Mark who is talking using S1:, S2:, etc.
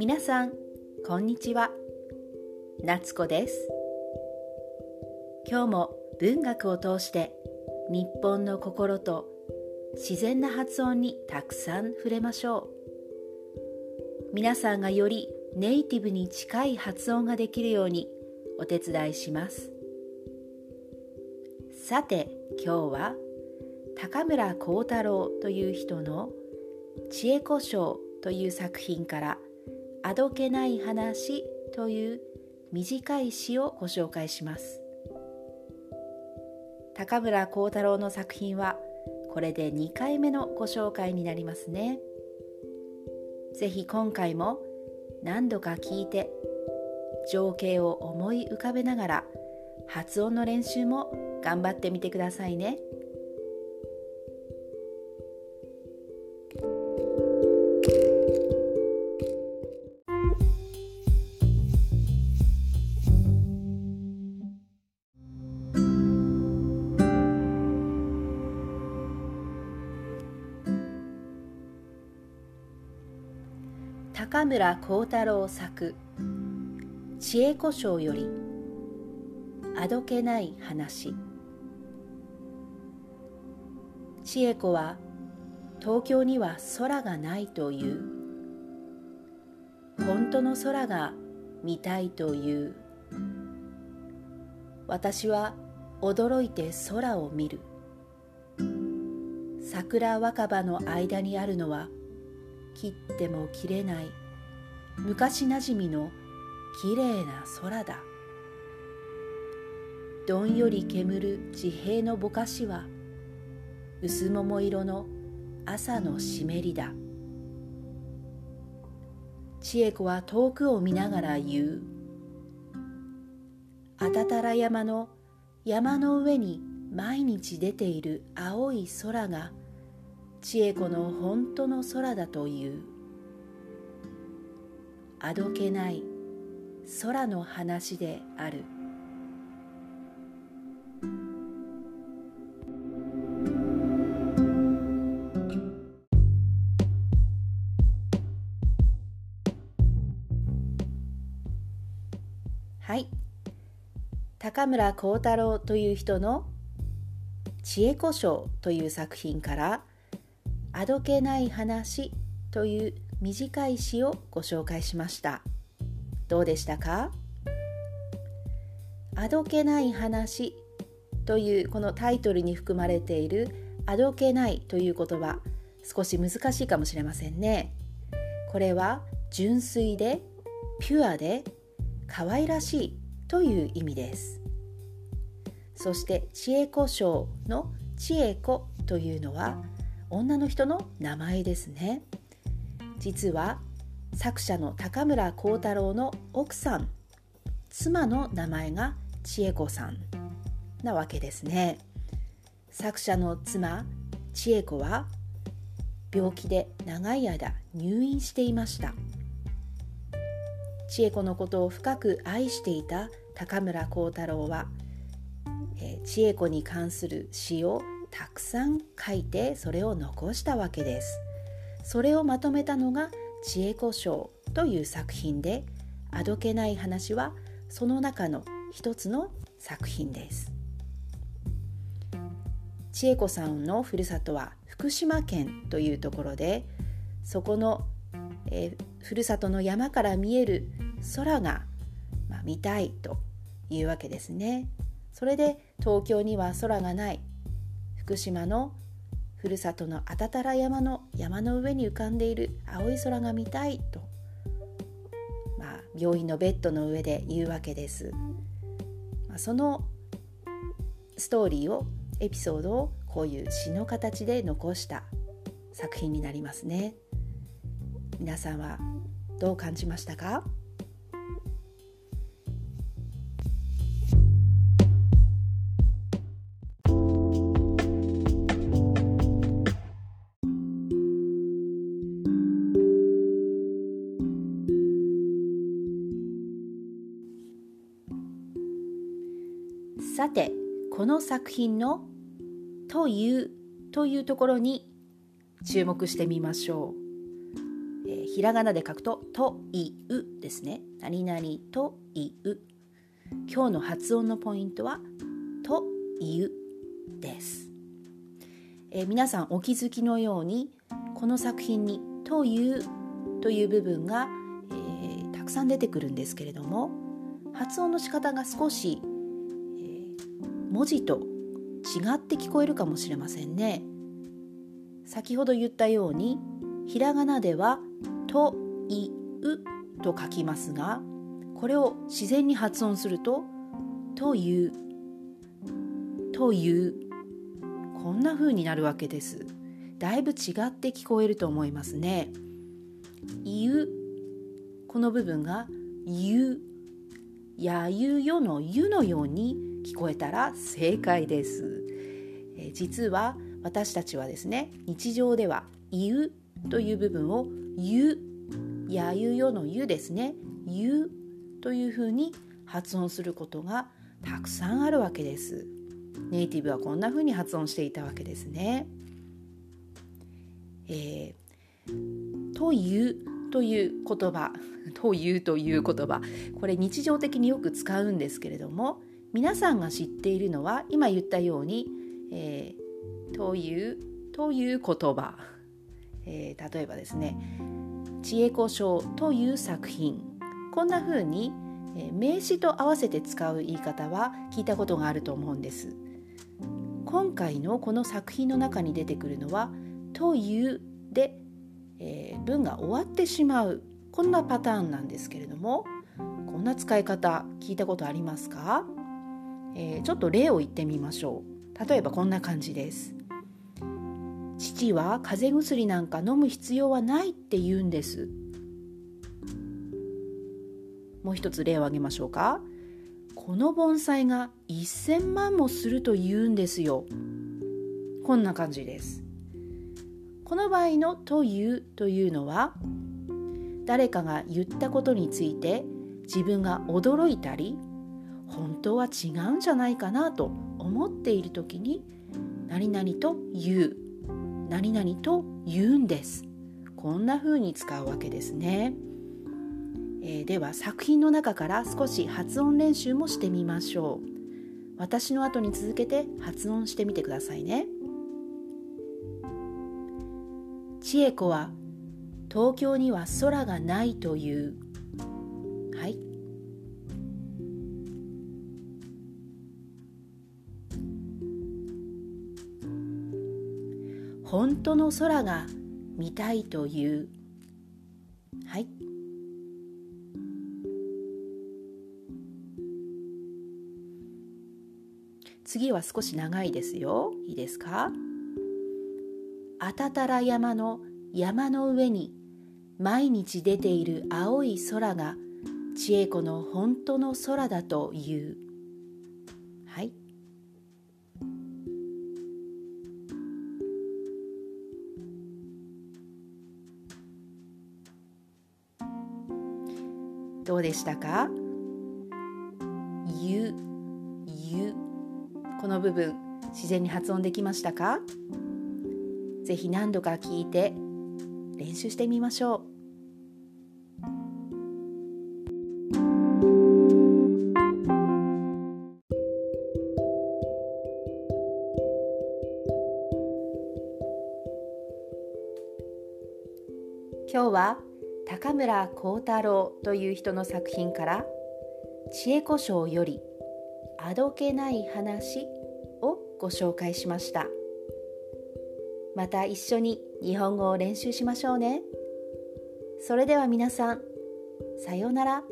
S1: 皆さんこんにちは。夏子です。今日も文学を通して日本の心と自然な発音にたくさん触れましょう。皆さんがよりネイティブに近い発音ができるようにお手伝いします。さて今日は高村光太郎という人の「知恵子賞」という作品から「あどけない話という短い詩をご紹介します高村光太郎の作品はこれで2回目のご紹介になりますねぜひ今回も何度か聞いて情景を思い浮かべながら発音の練習も頑張ってみてくださいね。高村光太郎作「知恵子賞」より「あどけない話」千恵子は東京には空がないという。本当の空が見たいという。私は驚いて空を見る。桜若葉の間にあるのは切っても切れない。昔なじみのきれいな空だ。どんより煙る地平のぼかしは薄桃色の朝の湿りだ。千恵子は遠くを見ながら言う。あたたら山の山の上に毎日出ている青い空が千恵子の本当の空だという。あどけない空の話である。はい。高村光太郎という人の「知恵子賞」という作品からあどけない話という短い詩をご紹介しました。どうでしたか？あどけない話というこのタイトルに含まれているあどけないという言葉少し難しいかもしれませんね。これは純粋でピュアで可愛らしいという意味です。そして知恵子賞の知恵子というのは女の人の名前ですね。実は作者の高村光太郎の奥さん妻の名前が千恵子さんなわけですね。作者の妻千恵子は病気で長い間入院していました。千恵子のことを深く愛していた高村光太郎は、千恵子に関する詩をたくさん書いてそれを残したわけです。それをまとめたのが「知恵子賞」という作品であどけない話はその中の一つの作品です。千恵子さんのふるさとは福島県というところでそこの、え、ふるさとの山から見える空が、まあ、見たいというわけですね。それで東京には空がない福島のふるさとのあたたら山の山の上に浮かんでいる青い空が見たいと、まあ、病院のベッドの上で言うわけです、まあ、そのストーリーをエピソードをこういう詩の形で残した作品になりますね。皆さんはどう感じましたか？この作品の「という」というところに注目してみましょう、えー、ひらがなで書くと「という」ですね。何々という。今日の発音のポイントは「という」です、えー、皆さんお気づきのようにこの作品に「という」という部分が、えー、たくさん出てくるんですけれども発音の仕方が少し、文字と違って聞こえるかもしれませんね。先ほど言ったようにひらがなでは「という」と書きますがこれを自然に発音すると「という」「という」こんな風になるわけです。だいぶ違って聞こえると思いますね「いう」この部分が「ゆ」やゆよのゆのように聞こえたら正解です。え実は私たちはですね日常では「いう」という部分を「ゆ」やゆよのゆですね「ゆ」というふうに発音することがたくさんあるわけです。ネイティブはこんなふうに発音していたわけですね。えー、というという言葉 というという言葉これ日常的によく使うんですけれども皆さんが知っているのは今言ったように、えー、というという言葉、えー、例えばですね「知恵子賞」という作品。こんな風に、え、名詞と合わせて使う言い方は聞いたことがあると思うんです。今回のこの作品の中に出てくるのは「という」でえー、文が終わってしまうこんなパターンなんですけれどもこんな使い方聞いたことありますか、えー、ちょっと例を言ってみましょう。例えばこんな感じです。父は風邪薬なんか飲む必要はないって言うんです。もう一つ例を挙げましょうか。この盆栽が1000万もすると言うんですよ。こんな感じです。この場合の「という」というのは誰かが言ったことについて自分が驚いたり本当は違うんじゃないかなと思っている時に何々と言う何々と言うんです。こんな風に使うわけですね、えー、では作品の中から少し発音練習もしてみましょう。私の後に続けて発音してみてくださいね。千恵子は東京には空がないという。はい。本当の空が見たいという。はい。次は少し長いですよ。いいですか？あたたら山の山の上に毎日出ている青い空が千恵子の本当の空だという。どうでしたか？ゆゆ。この部分自然に発音できましたか？ぜひ何度か聞いて練習してみましょう。高村幸太郎という人の作品から知恵子賞よりあどけない話をご紹介しました。また一緒に日本語を練習しましょうね。それでは皆さん、さようなら。